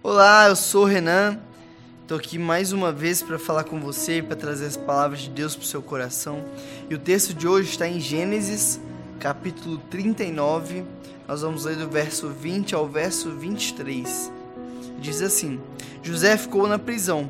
Olá, eu sou o Renan. Estou aqui mais uma vez para falar com você, para trazer as palavras de Deus para o seu coração. E o texto de hoje está em Gênesis, capítulo 39. Nós vamos ler do verso 20 ao verso 23. Diz assim: José ficou na prisão,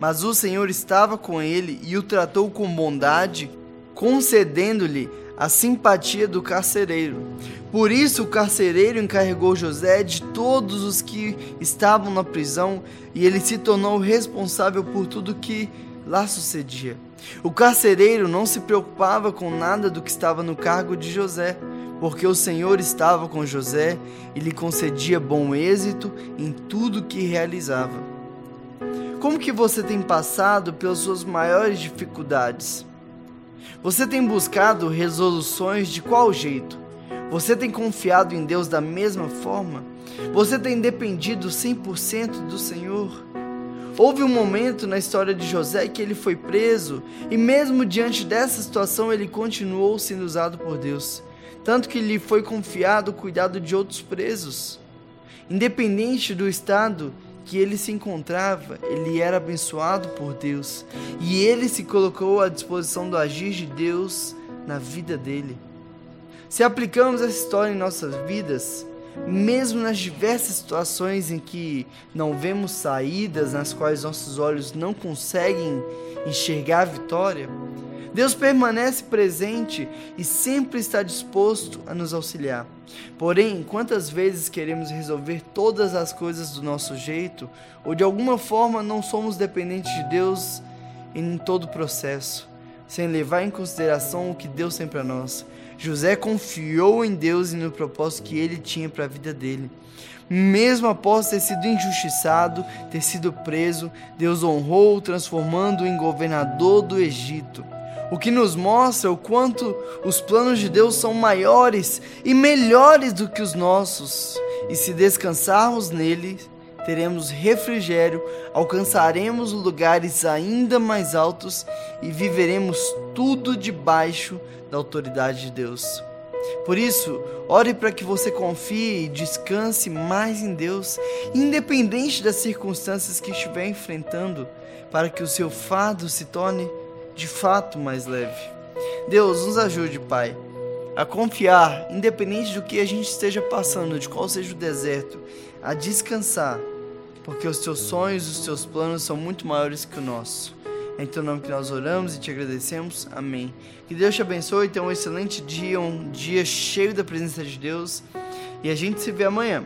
mas o Senhor estava com ele e o tratou com bondade, concedendo-lhe a simpatia do carcereiro. Por isso o carcereiro encarregou José de todos os que estavam na prisão e ele se tornou responsável por tudo que lá sucedia. O carcereiro não se preocupava com nada do que estava no cargo de José, porque o Senhor estava com José e lhe concedia bom êxito em tudo que realizava. Como que você tem passado pelas suas maiores dificuldades? Você tem buscado resoluções de qual jeito? Você tem confiado em Deus da mesma forma? Você tem dependido 100% do Senhor? Houve um momento na história de José que ele foi preso e, mesmo diante dessa situação, ele continuou sendo usado por Deus, tanto que lhe foi confiado o cuidado de outros presos. Independente do estado que ele se encontrava, ele era abençoado por Deus e ele se colocou à disposição do agir de Deus na vida dele. Se aplicamos essa história em nossas vidas, mesmo nas diversas situações em que não vemos saídas, nas quais nossos olhos não conseguem enxergar a vitória, Deus permanece presente e sempre está disposto a nos auxiliar. Porém, quantas vezes queremos resolver todas as coisas do nosso jeito, ou de alguma forma não somos dependentes de Deus em todo o processo, sem levar em consideração o que Deus tem para nós? José confiou em Deus e no propósito que ele tinha para a vida dele. Mesmo após ter sido injustiçado, ter sido preso, Deus honrou, transformando-o em governador do Egito o que nos mostra o quanto os planos de Deus são maiores e melhores do que os nossos. E se descansarmos nele, teremos refrigério, alcançaremos lugares ainda mais altos e viveremos tudo debaixo da autoridade de Deus. Por isso, ore para que você confie e descanse mais em Deus, independente das circunstâncias que estiver enfrentando, para que o seu fardo se torne de fato mais leve. Deus, nos ajude, Pai, a confiar, independente do que a gente esteja passando, de qual seja o deserto, a descansar, porque os teus sonhos, os teus planos são muito maiores que o nosso. É em teu nome que nós oramos e te agradecemos. Amém. Que Deus te abençoe. Tenha um excelente dia, um dia cheio da presença de Deus. E a gente se vê amanhã.